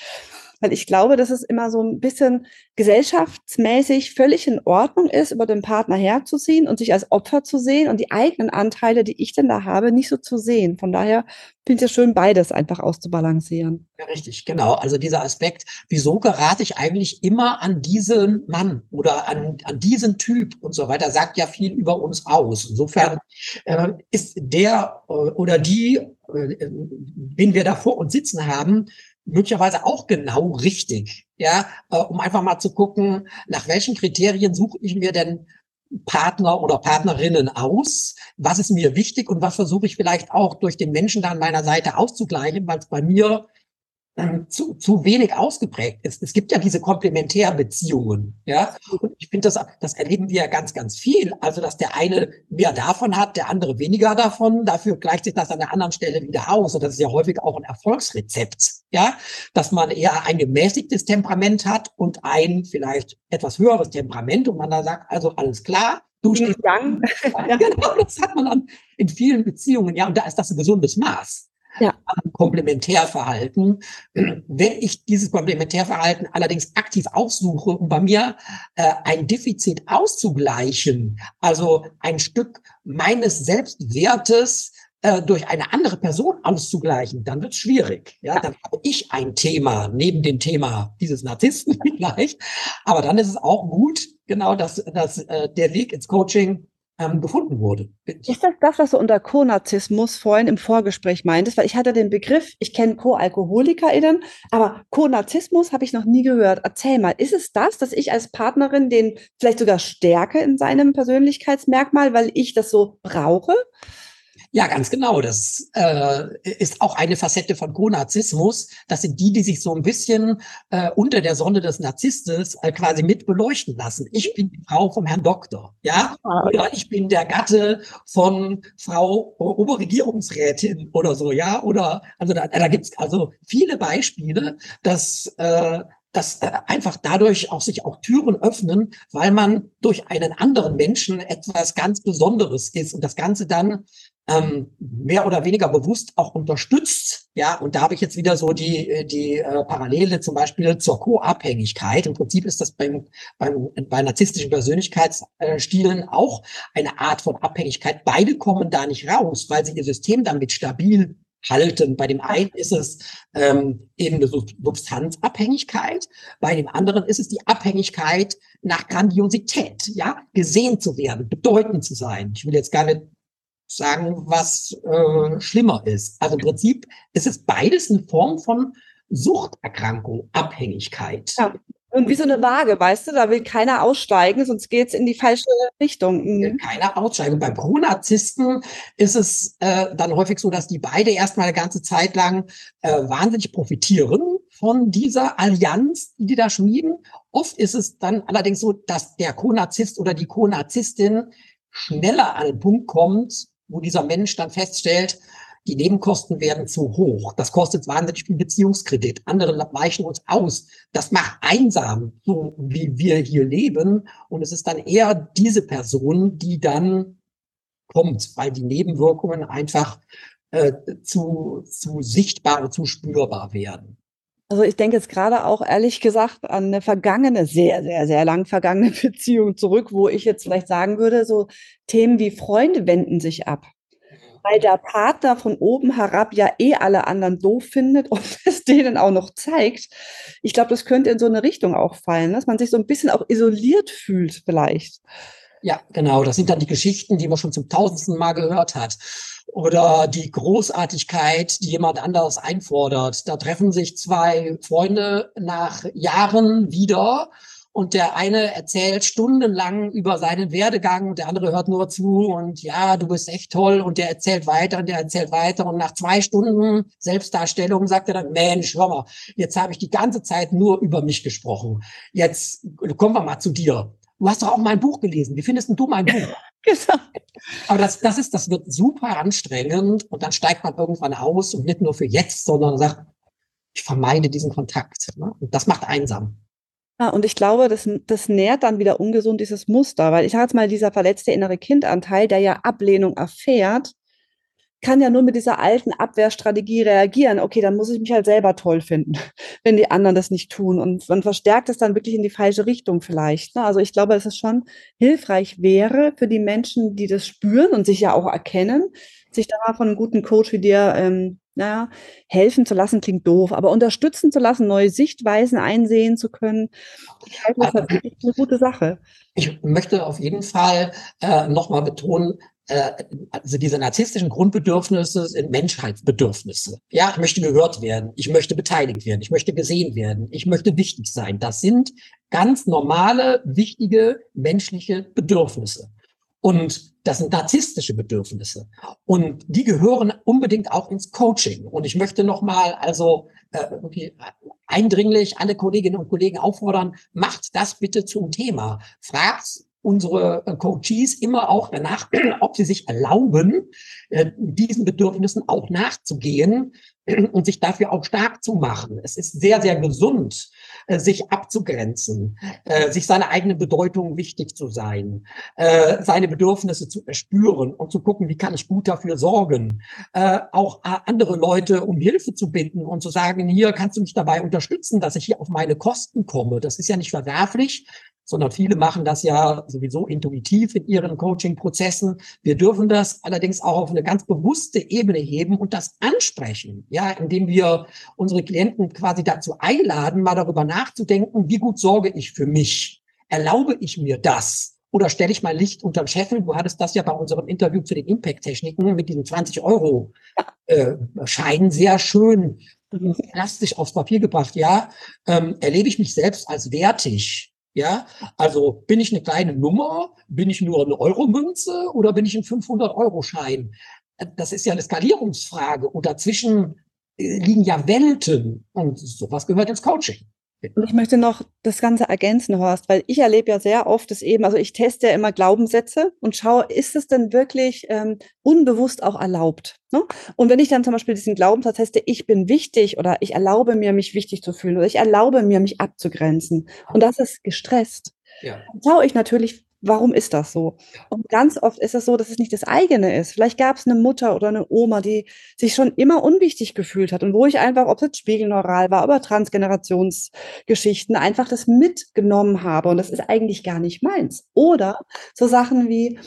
Weil ich glaube, dass es immer so ein bisschen gesellschaftsmäßig völlig in Ordnung ist, über den Partner herzuziehen und sich als Opfer zu sehen und die eigenen Anteile, die ich denn da habe, nicht so zu sehen. Von daher finde es ja schön, beides einfach auszubalancieren. Ja, richtig, genau. Also dieser Aspekt, wieso gerate ich eigentlich immer an diesen Mann oder an, an diesen Typ und so weiter, sagt ja viel über uns aus. Insofern äh, ist der äh, oder die, äh, den wir da vor uns sitzen haben, möglicherweise auch genau richtig. Ja, äh, um einfach mal zu gucken, nach welchen Kriterien suche ich mir denn Partner oder Partnerinnen aus? Was ist mir wichtig und was versuche ich vielleicht auch durch den Menschen da an meiner Seite auszugleichen, weil es bei mir ähm, zu, zu wenig ausgeprägt ist. Es gibt ja diese Komplementärbeziehungen, ja. Und ich finde, das, das erleben wir ja ganz, ganz viel. Also, dass der eine mehr davon hat, der andere weniger davon. Dafür gleicht sich das an der anderen Stelle wieder aus. Und das ist ja häufig auch ein Erfolgsrezept, ja. Dass man eher ein gemäßigtes Temperament hat und ein vielleicht etwas höheres Temperament und man da sagt, also alles klar, Du stehst Gang. ja, genau, das hat man dann in vielen Beziehungen, ja, und da ist das ein gesundes Maß ja. Komplementärverhalten. Wenn ich dieses Komplementärverhalten allerdings aktiv aufsuche, um bei mir äh, ein Defizit auszugleichen, also ein Stück meines Selbstwertes äh, durch eine andere Person auszugleichen, dann wird es schwierig. Ja, dann habe ich ein Thema neben dem Thema dieses Narzissten vielleicht. Aber dann ist es auch gut, genau, dass, dass äh, der Weg ins Coaching ähm, gefunden wurde. Ist das das, was du unter Co-Narzissmus vorhin im Vorgespräch meintest? Weil ich hatte den Begriff, ich kenne Co-AlkoholikerInnen, aber Co-Narzissmus habe ich noch nie gehört. Erzähl mal, ist es das, dass ich als Partnerin den vielleicht sogar stärke in seinem Persönlichkeitsmerkmal, weil ich das so brauche? Ja, ganz genau. Das äh, ist auch eine Facette von Co-Narzissmus. Das sind die, die sich so ein bisschen äh, unter der Sonne des Narzisstes äh, quasi mit beleuchten lassen. Ich bin die Frau vom Herrn Doktor, ja, ah, oder ich bin der Gatte von Frau Oberregierungsrätin oder so, ja, oder also da, da gibt's also viele Beispiele, dass äh, dass äh, einfach dadurch auch sich auch Türen öffnen, weil man durch einen anderen Menschen etwas ganz Besonderes ist und das Ganze dann ähm, mehr oder weniger bewusst auch unterstützt. Ja, und da habe ich jetzt wieder so die, äh, die äh, Parallele zum Beispiel zur Co-Abhängigkeit. Im Prinzip ist das beim, beim, bei narzisstischen Persönlichkeitsstilen auch eine Art von Abhängigkeit. Beide kommen da nicht raus, weil sie ihr System damit stabil halten. Bei dem einen ist es ähm, eben eine Substanzabhängigkeit, bei dem anderen ist es die Abhängigkeit nach Grandiosität, ja, gesehen zu werden, bedeutend zu sein. Ich will jetzt gar nicht sagen, was äh, schlimmer ist. Also im Prinzip ist es beides eine Form von Suchterkrankung, Abhängigkeit. Ja. Und wie so eine Waage, weißt du, da will keiner aussteigen, sonst geht es in die falsche Richtung. Mhm. Keiner aussteigen. Beim Pro-Narzissten ist es äh, dann häufig so, dass die beide erstmal eine ganze Zeit lang äh, wahnsinnig profitieren von dieser Allianz, die die da schmieden. Oft ist es dann allerdings so, dass der Co-Narzisst oder die Co-Narzisstin schneller an den Punkt kommt, wo dieser Mensch dann feststellt, die Nebenkosten werden zu hoch. Das kostet wahnsinnig viel Beziehungskredit. Andere weichen uns aus. Das macht einsam, so wie wir hier leben. Und es ist dann eher diese Person, die dann kommt, weil die Nebenwirkungen einfach äh, zu, zu sichtbar, zu spürbar werden. Also ich denke jetzt gerade auch ehrlich gesagt an eine vergangene, sehr, sehr, sehr lang vergangene Beziehung zurück, wo ich jetzt vielleicht sagen würde, so Themen wie Freunde wenden sich ab. Weil der Partner von oben herab ja eh alle anderen doof findet und es denen auch noch zeigt. Ich glaube, das könnte in so eine Richtung auch fallen, dass man sich so ein bisschen auch isoliert fühlt vielleicht. Ja, genau. Das sind dann die Geschichten, die man schon zum tausendsten Mal gehört hat oder die Großartigkeit, die jemand anderes einfordert. Da treffen sich zwei Freunde nach Jahren wieder und der eine erzählt stundenlang über seinen Werdegang und der andere hört nur zu und ja, du bist echt toll und der erzählt weiter und der erzählt weiter und nach zwei Stunden Selbstdarstellung sagt er dann, Mensch, hör mal, jetzt habe ich die ganze Zeit nur über mich gesprochen. Jetzt kommen wir mal zu dir. Du hast doch auch mein Buch gelesen. Wie findest du mein Buch? Genau. Aber das, das ist, das wird super anstrengend und dann steigt man irgendwann aus und nicht nur für jetzt, sondern sagt, ich vermeide diesen Kontakt. Ne? Und das macht einsam. Ja, und ich glaube, das, das nährt dann wieder ungesund dieses Muster, weil ich sage jetzt mal, dieser verletzte innere Kindanteil, der ja Ablehnung erfährt, kann ja nur mit dieser alten Abwehrstrategie reagieren. Okay, dann muss ich mich halt selber toll finden, wenn die anderen das nicht tun. Und man verstärkt es dann wirklich in die falsche Richtung vielleicht. Ne? Also ich glaube, dass es schon hilfreich wäre für die Menschen, die das spüren und sich ja auch erkennen, sich da mal von einem guten Coach wie dir ähm, Ja, helfen zu lassen klingt doof, aber unterstützen zu lassen, neue Sichtweisen einsehen zu können, das ist halt eine gute Sache. Ich möchte auf jeden Fall äh, nochmal betonen, also diese narzisstischen Grundbedürfnisse sind Menschheitsbedürfnisse. Ja, ich möchte gehört werden, ich möchte beteiligt werden, ich möchte gesehen werden, ich möchte wichtig sein. Das sind ganz normale, wichtige menschliche Bedürfnisse. Und das sind narzisstische Bedürfnisse. Und die gehören unbedingt auch ins Coaching. Und ich möchte nochmal also äh, eindringlich alle Kolleginnen und Kollegen auffordern, macht das bitte zum Thema. Fragt unsere äh, Coaches immer auch danach, ob sie sich erlauben, äh, diesen Bedürfnissen auch nachzugehen und sich dafür auch stark zu machen. Es ist sehr, sehr gesund, äh, sich abzugrenzen, sich seine eigene Bedeutung wichtig zu sein, seine Bedürfnisse zu erspüren und zu gucken, wie kann ich gut dafür sorgen, auch andere Leute um Hilfe zu bitten und zu sagen, hier kannst du mich dabei unterstützen, dass ich hier auf meine Kosten komme. Das ist ja nicht verwerflich, sondern viele machen das ja sowieso intuitiv in ihren Coaching-Prozessen. Wir dürfen das allerdings auch auf eine ganz bewusste Ebene heben und das ansprechen, ja, indem wir unsere Klienten quasi dazu einladen, mal darüber nachzudenken, wie gut sorge ich für mich? Erlaube ich mir das? Oder stelle ich mein Licht unterm Scheffel? Du hattest das ja bei unserem Interview zu den Impact-Techniken mit diesen 20 Euro äh, Scheinen sehr schön plastisch aufs Papier gebracht. Ja, ähm, erlebe ich mich selbst als wertig? Ja, also bin ich eine kleine Nummer, bin ich nur eine Euromünze oder bin ich ein 500-Euro-Schein? Das ist ja eine Skalierungsfrage und dazwischen äh, liegen ja Welten und sowas gehört ins Coaching. Und ich möchte noch das Ganze ergänzen, Horst, weil ich erlebe ja sehr oft das eben, also ich teste ja immer Glaubenssätze und schaue, ist es denn wirklich ähm, unbewusst auch erlaubt? Ne? Und wenn ich dann zum Beispiel diesen Glaubenssatz teste, ich bin wichtig oder ich erlaube mir, mich wichtig zu fühlen oder ich erlaube mir, mich abzugrenzen und das ist gestresst, ja. dann schaue ich natürlich, warum ist das so? Und ganz oft ist es so, dass es nicht das eigene ist. Vielleicht gab es eine Mutter oder eine Oma, die sich schon immer unwichtig gefühlt hat und wo ich einfach, ob es spiegelneural war, über Transgenerationsgeschichten, einfach das mitgenommen habe und das ist eigentlich gar nicht meins. Oder so Sachen wie,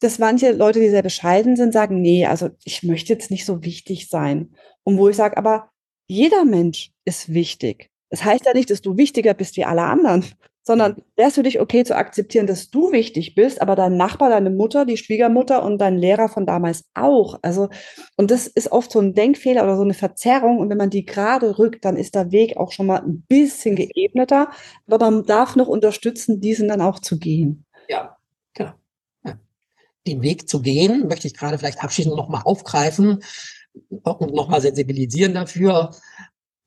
dass manche Leute, die sehr bescheiden sind, sagen, nee, also ich möchte jetzt nicht so wichtig sein. Und wo ich sage, aber jeder Mensch ist wichtig. Das heißt ja nicht, dass du wichtiger bist wie alle anderen, sondern wäre es für dich okay zu akzeptieren, dass du wichtig bist, aber dein Nachbar, deine Mutter, die Schwiegermutter und dein Lehrer von damals auch. Also, und das ist oft so ein Denkfehler oder so eine Verzerrung. Und wenn man die gerade rückt, dann ist der Weg auch schon mal ein bisschen geebneter. Aber man darf noch unterstützen, diesen dann auch zu gehen. Ja, genau. Ja. Den Weg zu gehen, möchte ich gerade vielleicht abschließend nochmal aufgreifen und nochmal sensibilisieren dafür.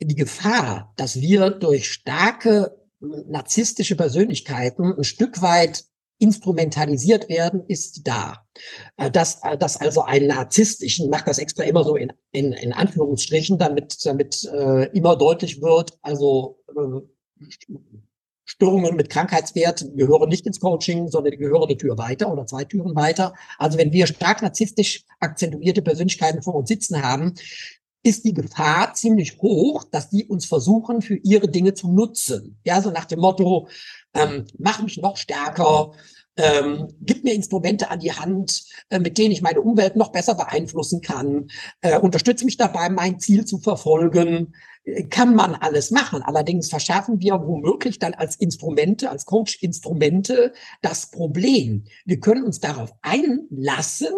Die Gefahr, dass wir durch starke narzisstische Persönlichkeiten ein Stück weit instrumentalisiert werden, ist da. Äh, dass, äh, dass also ein Narzisst, ich mache das extra immer so in, in, in Anführungsstrichen, damit, damit äh, immer deutlich wird, also äh, Störungen mit Krankheitswert gehören nicht ins Coaching, sondern gehören eine Tür weiter oder zwei Türen weiter. Also wenn wir stark narzisstisch akzentuierte Persönlichkeiten vor uns sitzen haben, ist die Gefahr ziemlich hoch, dass die uns versuchen, für ihre Dinge zu nutzen. Ja, so nach dem Motto, ähm, mach mich noch stärker, ähm, gib mir Instrumente an die Hand, äh, mit denen ich meine Umwelt noch besser beeinflussen kann, äh, unterstütze mich dabei, mein Ziel zu verfolgen. Äh, kann man alles machen. Allerdings verschärfen wir womöglich dann als Instrumente, als Coach-Instrumente das Problem. Wir können uns darauf einlassen,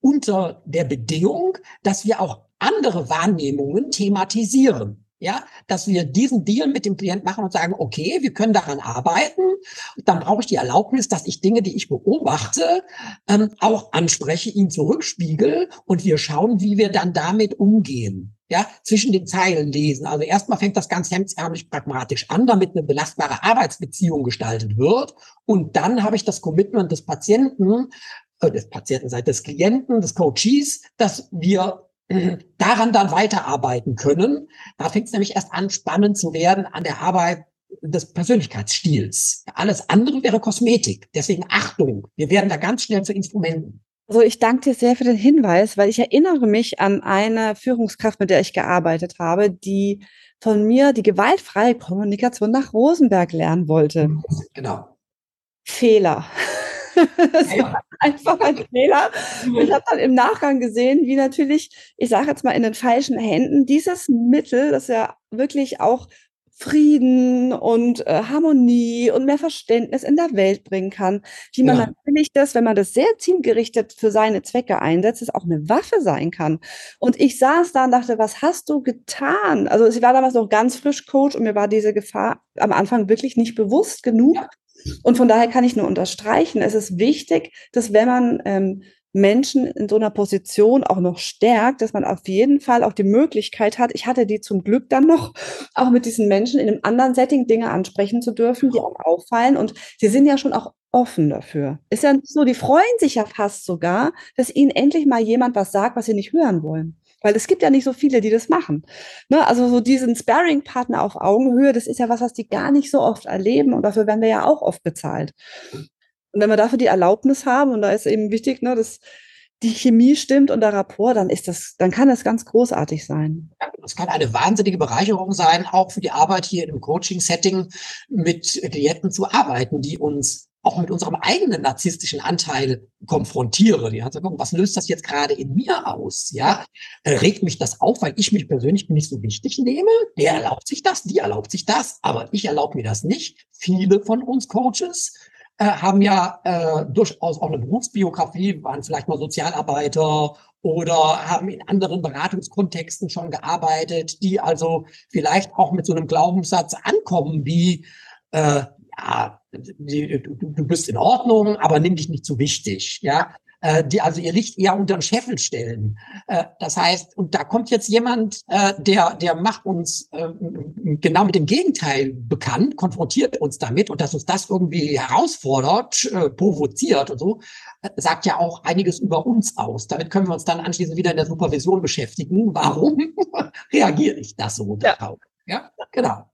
unter der Bedingung, dass wir auch andere Wahrnehmungen thematisieren. Ja, dass wir diesen Deal mit dem Klient machen und sagen, okay, wir können daran arbeiten. Dann brauche ich die Erlaubnis, dass ich Dinge, die ich beobachte, ähm, auch anspreche, ihn zurückspiegel und wir schauen, wie wir dann damit umgehen. Ja, zwischen den Zeilen lesen. Also erstmal fängt das ganz hemdsärmlich pragmatisch an, damit eine belastbare Arbeitsbeziehung gestaltet wird. Und dann habe ich das Commitment des Patienten, äh, des Patientenseite, des Klienten, des Coaches, dass wir daran dann weiterarbeiten können. Da fängt es nämlich erst an, spannend zu werden an der Arbeit des Persönlichkeitsstils. Alles andere wäre Kosmetik. Deswegen Achtung, wir werden da ganz schnell zu Instrumenten. Also ich danke dir sehr für den Hinweis, weil ich erinnere mich an eine Führungskraft, mit der ich gearbeitet habe, die von mir die gewaltfreie Kommunikation nach Rosenberg lernen wollte. Genau. Fehler. das war einfach ein Fehler. Ich habe dann im Nachgang gesehen, wie natürlich, ich sage jetzt mal in den falschen Händen, dieses Mittel, das ja wirklich auch Frieden und äh, Harmonie und mehr Verständnis in der Welt bringen kann. Wie man ja. natürlich das, wenn man das sehr zielgerichtet für seine Zwecke einsetzt, es auch eine Waffe sein kann. Und ich saß da und dachte, was hast du getan? Also ich war damals noch ganz frisch Coach und mir war diese Gefahr am Anfang wirklich nicht bewusst genug. Ja. Und von daher kann ich nur unterstreichen, es ist wichtig, dass wenn man ähm, Menschen in so einer Position auch noch stärkt, dass man auf jeden Fall auch die Möglichkeit hat, ich hatte die zum Glück dann noch, auch mit diesen Menschen in einem anderen Setting Dinge ansprechen zu dürfen, die auch auffallen. Und sie sind ja schon auch offen dafür. Ist ja nicht so, die freuen sich ja fast sogar, dass ihnen endlich mal jemand was sagt, was sie nicht hören wollen. Weil es gibt ja nicht so viele, die das machen. Ne? Also so diesen Sparring-Partner auf Augenhöhe, das ist ja was, was die gar nicht so oft erleben und dafür werden wir ja auch oft bezahlt. Und wenn wir dafür die Erlaubnis haben, und da ist eben wichtig, ne, dass die Chemie stimmt und der Rapport, dann ist das, dann kann das ganz großartig sein. Das kann eine wahnsinnige Bereicherung sein, auch für die Arbeit hier im Coaching-Setting mit Klienten zu arbeiten, die uns auch mit unserem eigenen narzisstischen Anteil konfrontiere. Hat gesagt, was löst das jetzt gerade in mir aus? Ja, äh, regt mich das auf, weil ich mich persönlich nicht so wichtig nehme? Der erlaubt sich das, die erlaubt sich das, aber ich erlaube mir das nicht. Viele von uns Coaches äh, haben ja äh, durchaus auch eine Berufsbiografie, waren vielleicht mal Sozialarbeiter oder haben in anderen Beratungskontexten schon gearbeitet, die also vielleicht auch mit so einem Glaubenssatz ankommen wie, äh, ja, du, du bist in Ordnung, aber nimm dich nicht zu wichtig. Ja, äh, die also ihr Licht eher unter den Scheffel stellen. Äh, das heißt, und da kommt jetzt jemand, äh, der, der macht uns äh, genau mit dem Gegenteil bekannt, konfrontiert uns damit und dass uns das irgendwie herausfordert, provoziert und so, sagt ja auch einiges über uns aus. Damit können wir uns dann anschließend wieder in der Supervision beschäftigen. Warum reagiere ich das so darauf? Ja, ja genau.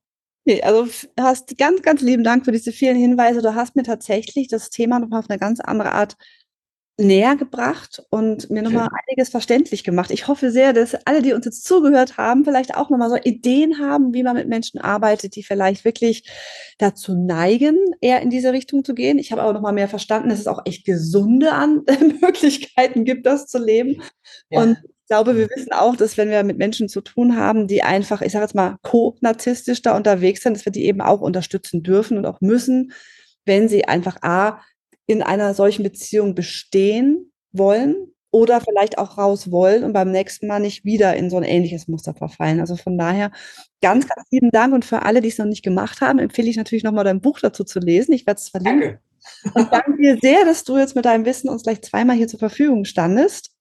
Okay, also hast ganz, ganz lieben Dank für diese vielen Hinweise. Du hast mir tatsächlich das Thema nochmal auf eine ganz andere Art näher gebracht und mir nochmal einiges verständlich gemacht. Ich hoffe sehr, dass alle, die uns jetzt zugehört haben, vielleicht auch nochmal so Ideen haben, wie man mit Menschen arbeitet, die vielleicht wirklich dazu neigen, eher in diese Richtung zu gehen. Ich habe aber nochmal mehr verstanden, dass es auch echt gesunde An Möglichkeiten gibt, das zu leben. Ja. Und ich glaube, wir wissen auch, dass wenn wir mit Menschen zu tun haben, die einfach, ich sage jetzt mal, co-narzisstisch da unterwegs sind, dass wir die eben auch unterstützen dürfen und auch müssen, wenn sie einfach A, in einer solchen Beziehung bestehen wollen oder vielleicht auch raus wollen und beim nächsten Mal nicht wieder in so ein ähnliches Muster verfallen. Also von daher ganz, ganz lieben Dank und für alle, die es noch nicht gemacht haben, empfehle ich natürlich nochmal dein Buch dazu zu lesen. Ich werde es verlinken. Danke. Und danke dir sehr, dass du jetzt mit deinem Wissen uns gleich zweimal hier zur Verfügung standest.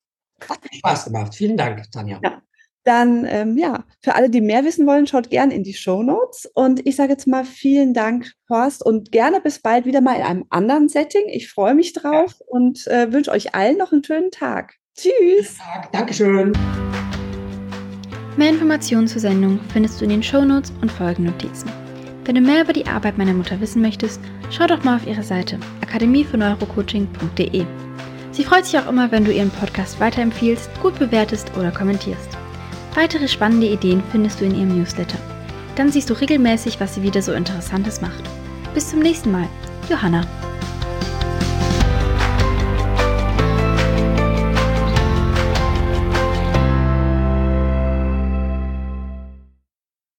Hat Spaß gemacht. Vielen Dank, Tanja. Ja dann ähm, ja, für alle, die mehr wissen wollen, schaut gerne in die Show Notes. Und ich sage jetzt mal vielen Dank, Horst, und gerne bis bald wieder mal in einem anderen Setting. Ich freue mich drauf ja. und äh, wünsche euch allen noch einen schönen Tag. Tschüss. Tag. Dankeschön. Mehr Informationen zur Sendung findest du in den Show Notes und Folgennotizen. Wenn du mehr über die Arbeit meiner Mutter wissen möchtest, schau doch mal auf ihre Seite akademiefürs Sie freut sich auch immer, wenn du ihren Podcast weiterempfiehlst, gut bewertest oder kommentierst. Weitere spannende Ideen findest du in ihrem Newsletter. Dann siehst du regelmäßig, was sie wieder so Interessantes macht. Bis zum nächsten Mal. Johanna.